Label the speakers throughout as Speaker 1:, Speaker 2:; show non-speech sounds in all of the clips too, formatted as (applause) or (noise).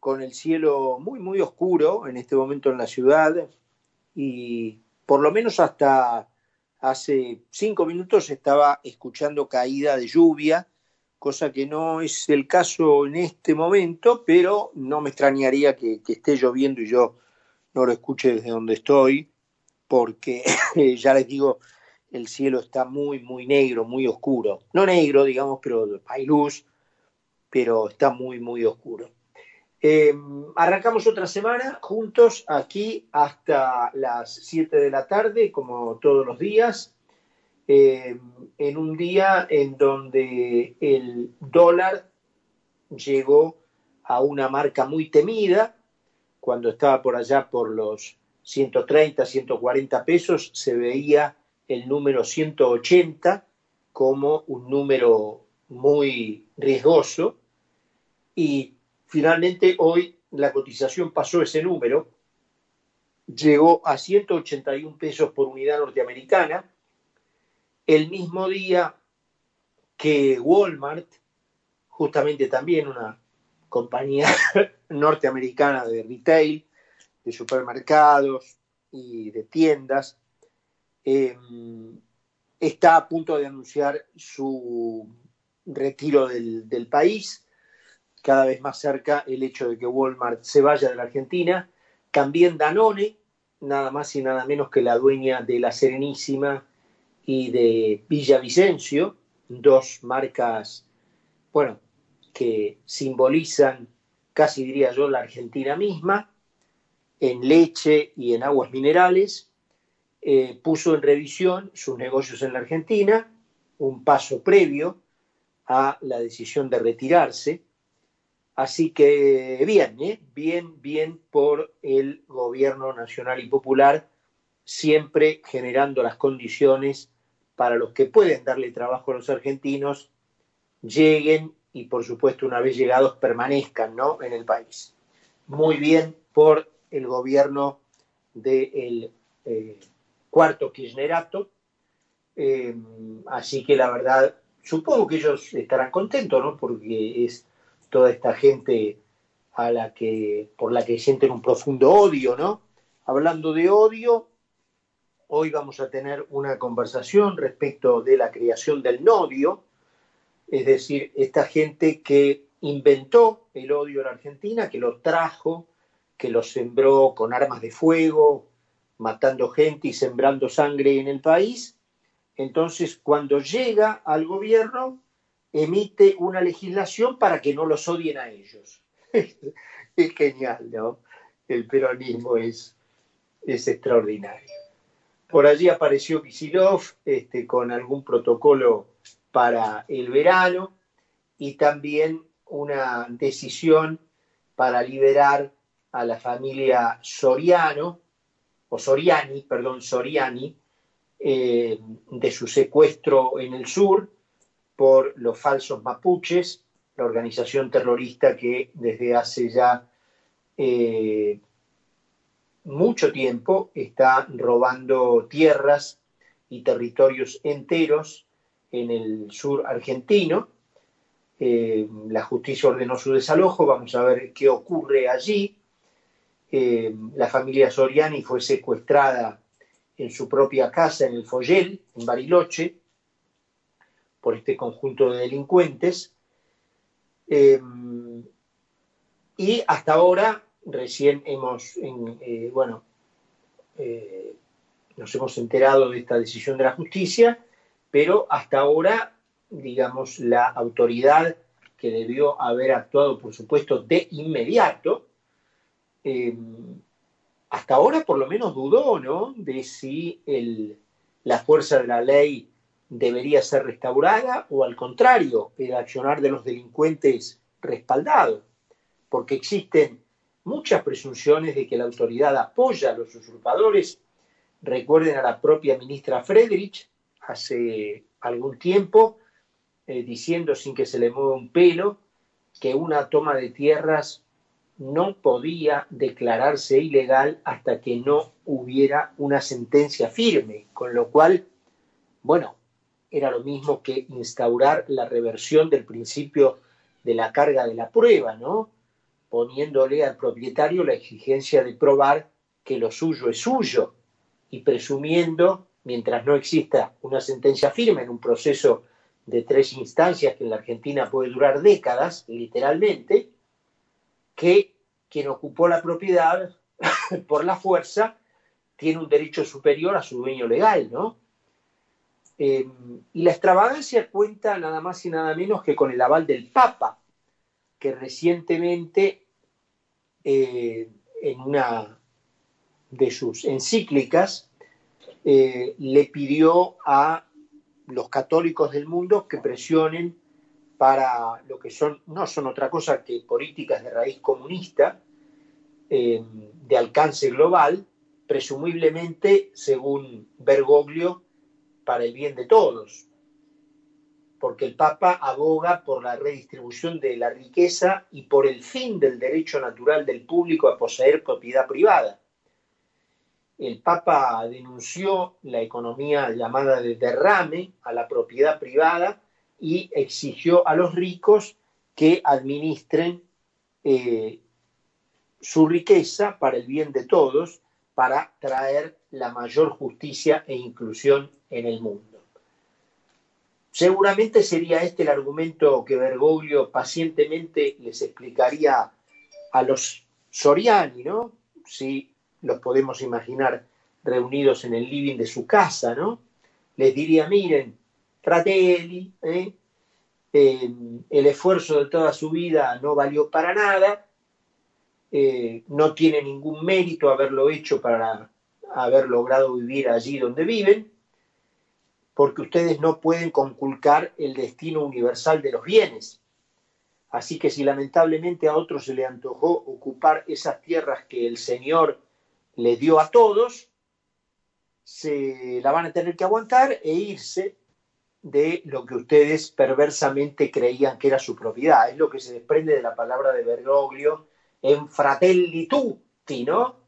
Speaker 1: con el cielo muy, muy oscuro en este momento en la ciudad y por lo menos hasta hace cinco minutos estaba escuchando caída de lluvia, cosa que no es el caso en este momento, pero no me extrañaría que, esté lloviendo y yo no lo escuche desde donde estoy, porque (laughs) ya les digo, el cielo está muy, muy negro, muy oscuro. No negro, digamos, pero hay luz, pero está muy, muy oscuro. Eh, arrancamos otra semana juntos aquí hasta las 7 de la tarde, como todos los días, eh, en un día en donde el dólar llegó a una marca muy temida, cuando estaba por allá por los 130, 140 pesos, se veía el número 180 como un número muy riesgoso. Y finalmente hoy la cotización pasó ese número, llegó a 181 pesos por unidad norteamericana, el mismo día que Walmart, justamente también una compañía (laughs) norteamericana de retail, de supermercados y de tiendas, eh, está a punto de anunciar su retiro del, país, cada vez más cerca el hecho de que Walmart se vaya de la Argentina, también Danone, nada más y nada menos que la dueña de La Serenísima y de Villavicencio, dos marcas, bueno, que simbolizan, casi diría yo, la Argentina misma, en leche y en aguas minerales, eh, puso en revisión sus negocios en la Argentina, un paso previo a la decisión de retirarse. Así que bien, ¿eh? bien, bien por el gobierno nacional y popular, siempre generando las condiciones para los que pueden darle trabajo a los argentinos, lleguen y por supuesto una vez llegados permanezcan ¿no? en el país. Muy bien por el gobierno del eh, cuarto kirchnerato, eh, así que la verdad, supongo que ellos estarán contentos, ¿no? Porque es toda esta gente a la que, por la que sienten un profundo odio, ¿no? Hablando de odio, hoy vamos a tener una conversación respecto de la creación del nodio, es decir, esta gente que inventó el odio en Argentina, que lo trajo, que lo sembró con armas de fuego, matando gente y sembrando sangre en el país. Entonces, cuando llega al gobierno, emite una legislación para que no los odien a ellos. (laughs) es genial, ¿no? El peronismo es, es extraordinario. Por allí apareció Kisilov este, con algún protocolo para el verano y también una decisión para liberar a la familia Soriano, o Soriani, perdón, Soriani, eh, de su secuestro en el sur por los falsos mapuches, la organización terrorista que desde hace ya eh, mucho tiempo está robando tierras y territorios enteros en el sur argentino. Eh, la justicia ordenó su desalojo, vamos a ver qué ocurre allí. Eh, la familia Soriani fue secuestrada en su propia casa en el Follel, en Bariloche, por este conjunto de delincuentes. Eh, y hasta ahora, recién hemos, eh, bueno, nos hemos enterado de esta decisión de la justicia, pero hasta ahora, digamos, la autoridad que debió haber actuado, por supuesto, de inmediato, eh, hasta ahora por lo menos dudó, ¿no? De si el, la fuerza de la ley debería ser restaurada o al contrario, el accionar de los delincuentes respaldado, porque existen muchas presunciones de que la autoridad apoya a los usurpadores. Recuerden a la propia ministra Friedrich hace algún tiempo eh, diciendo sin que se le mueva un pelo que una toma de tierras no podía declararse ilegal hasta que no hubiera una sentencia firme, con lo cual, bueno, era lo mismo que instaurar la reversión del principio de la carga de la prueba, ¿no? poniéndole al propietario la exigencia de probar que lo suyo es suyo y presumiendo, mientras no exista una sentencia firme en un proceso de tres instancias que en la Argentina puede durar décadas, literalmente, que quien ocupó la propiedad (coughs) por la fuerza tiene un derecho superior a su dueño legal, ¿no? Eh, y la extravagancia cuenta nada más y nada menos que con el aval del Papa, que recientemente eh, en una de sus encíclicas eh, le pidió a los católicos del mundo que presionen para lo que son, no son otra cosa que políticas de raíz comunista, de alcance global, presumiblemente, según Bergoglio, para el bien de todos, porque el Papa aboga por la redistribución de la riqueza y por el fin del derecho natural del público a poseer propiedad privada. El Papa denunció la economía llamada de derrame a la propiedad privada y exigió a los ricos que administren eh, su riqueza para el bien de todos, para traer la mayor justicia e inclusión en el mundo. Seguramente sería este el argumento que Bergoglio pacientemente les explicaría a los Soriani, ¿no? Si los podemos imaginar reunidos en el living de su casa, ¿no? Les diría, miren, fratelli, ¿eh? Eh, el esfuerzo de toda su vida no valió para nada, eh, no tiene ningún mérito haberlo hecho para haber logrado vivir allí donde viven, porque ustedes no pueden conculcar el destino universal de los bienes. Así que si lamentablemente a otros se le antojó ocupar esas tierras que el Señor le dio a todos, se la van a tener que aguantar e irse de lo que ustedes perversamente creían que era su propiedad. Es lo que se desprende de la palabra de Bergoglio en Fratelli Tutti, ¿no?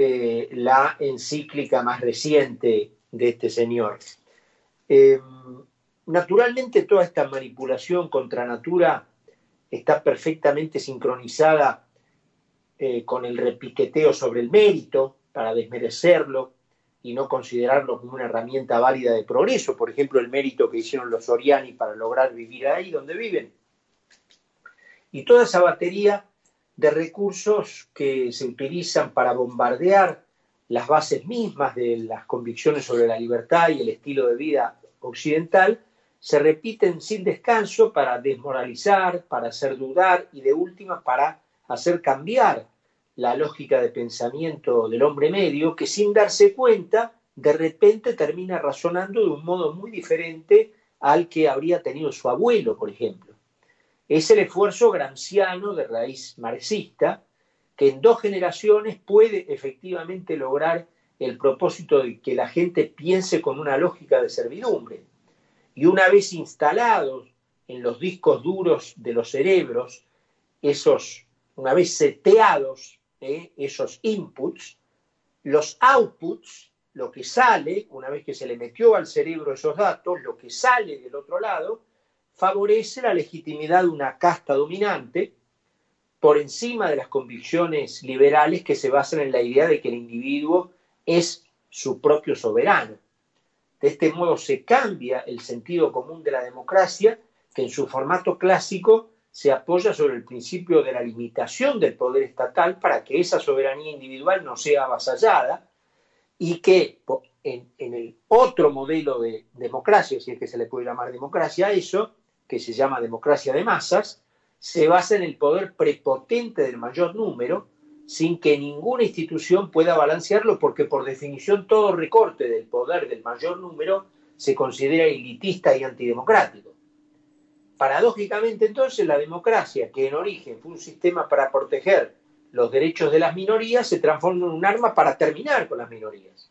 Speaker 1: Eh, la encíclica más reciente de este señor. Eh, naturalmente toda esta manipulación contra natura está perfectamente sincronizada eh, con el repiqueteo sobre el mérito para desmerecerlo y no considerarlo como una herramienta válida de progreso, por ejemplo, el mérito que hicieron los Oriani para lograr vivir ahí donde viven. Y toda esa batería de recursos que se utilizan para bombardear las bases mismas de las convicciones sobre la libertad y el estilo de vida occidental, se repiten sin descanso para desmoralizar, para hacer dudar y de última para hacer cambiar la lógica de pensamiento del hombre medio que sin darse cuenta de repente termina razonando de un modo muy diferente al que habría tenido su abuelo, por ejemplo. Es el esfuerzo gramsciano de raíz marxista que en dos generaciones puede efectivamente lograr el propósito de que la gente piense con una lógica de servidumbre. Y una vez instalados en los discos duros de los cerebros, esos, una vez seteados eh, esos inputs, los outputs, lo que sale, una vez que se le metió al cerebro esos datos, lo que sale del otro lado, favorece la legitimidad de una casta dominante por encima de las convicciones liberales que se basan en la idea de que el individuo es su propio soberano. De este modo se cambia el sentido común de la democracia, que en su formato clásico se apoya sobre el principio de la limitación del poder estatal para que esa soberanía individual no sea avasallada y que en, el otro modelo de democracia, si es que se le puede llamar democracia eso, que se llama democracia de masas, se basa en el poder prepotente del mayor número, sin que ninguna institución pueda balancearlo, porque por definición todo recorte del poder del mayor número se considera elitista y antidemocrático. Paradójicamente entonces la democracia, que en origen fue un sistema para proteger los derechos de las minorías, se transforma en un arma para terminar con las minorías.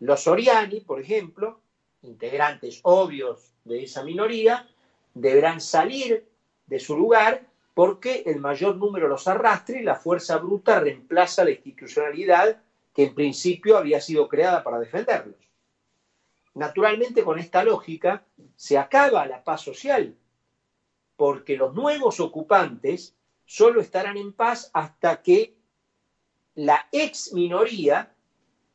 Speaker 1: Los Oriani, por ejemplo, integrantes obvios de esa minoría, deberán salir de su lugar porque el mayor número los arrastre y la fuerza bruta reemplaza la institucionalidad que en principio había sido creada para defenderlos. Naturalmente, con esta lógica, se acaba la paz social, porque los nuevos ocupantes solo estarán en paz hasta que la ex minoría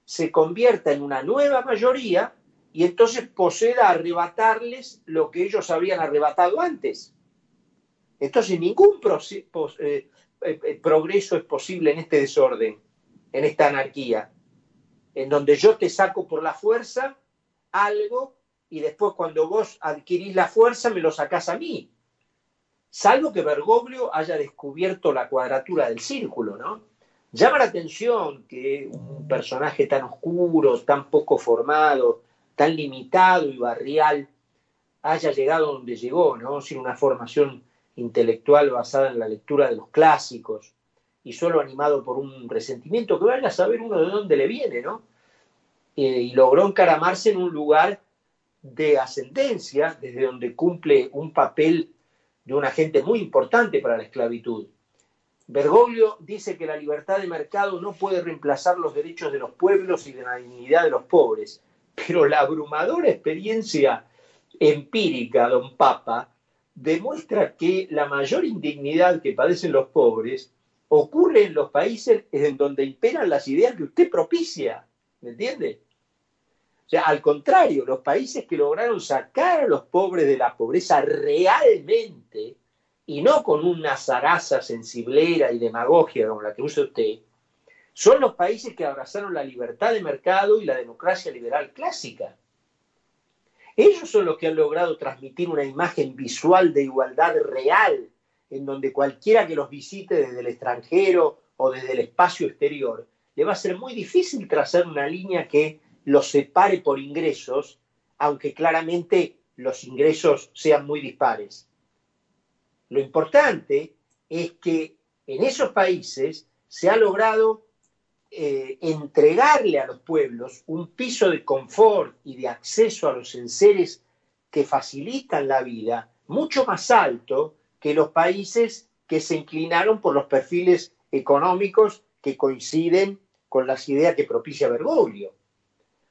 Speaker 1: se convierta en una nueva mayoría y entonces proceda a arrebatarles lo que ellos habían arrebatado antes. Entonces ningún eh, eh, eh, progreso es posible en este desorden, en esta anarquía, en donde yo te saco por la fuerza algo y después cuando vos adquirís la fuerza me lo sacás a mí. Salvo que Bergoglio haya descubierto la cuadratura del círculo, ¿no? Llama la atención que un personaje tan oscuro, tan poco formado, tan limitado y barrial haya llegado donde llegó, ¿no? Sin una formación intelectual basada en la lectura de los clásicos y solo animado por un resentimiento que vaya a saber uno de dónde le viene, ¿no? Eh, y logró encaramarse en un lugar de ascendencia, desde donde cumple un papel de un agente muy importante para la esclavitud. Bergoglio dice que la libertad de mercado no puede reemplazar los derechos de los pueblos y de la dignidad de los pobres, pero la abrumadora experiencia empírica, don Papa, demuestra que la mayor indignidad que padecen los pobres ocurre en los países en donde imperan las ideas que usted propicia. ¿Me entiende? O sea, al contrario, los países que lograron sacar a los pobres de la pobreza realmente, y no con una zaraza sensiblera y demagogia como la que usa usted, son los países que abrazaron la libertad de mercado y la democracia liberal clásica. Ellos son los que han logrado transmitir una imagen visual de igualdad real, en donde cualquiera que los visite desde el extranjero o desde el espacio exterior, le va a ser muy difícil trazar una línea que los separe por ingresos, aunque claramente los ingresos sean muy dispares. Lo importante es que en esos países se ha logrado eh, entregarle a los pueblos un piso de confort y de acceso a los enseres que facilitan la vida mucho más alto que los países que se inclinaron por los perfiles económicos que coinciden con las ideas que propicia Bergoglio.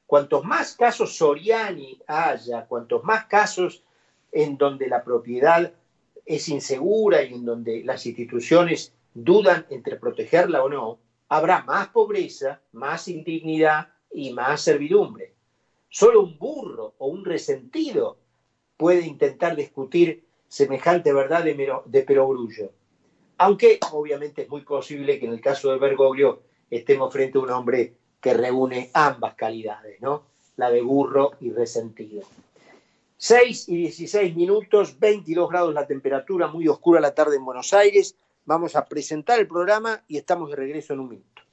Speaker 1: Cuantos más casos Soriani haya, cuantos más casos en donde la propiedad es insegura y en donde las instituciones dudan entre protegerla o no, habrá más pobreza, más indignidad y más servidumbre. Solo un burro o un resentido puede intentar discutir semejante verdad de, perogrullo. Aunque obviamente es muy posible que en el caso de Bergoglio estemos frente a un hombre que reúne ambas calidades, ¿no? La de burro y resentido. 6 y 16 minutos, 22 grados la temperatura, muy oscura la tarde en Buenos Aires. Vamos a presentar el programa y estamos de regreso en un minuto.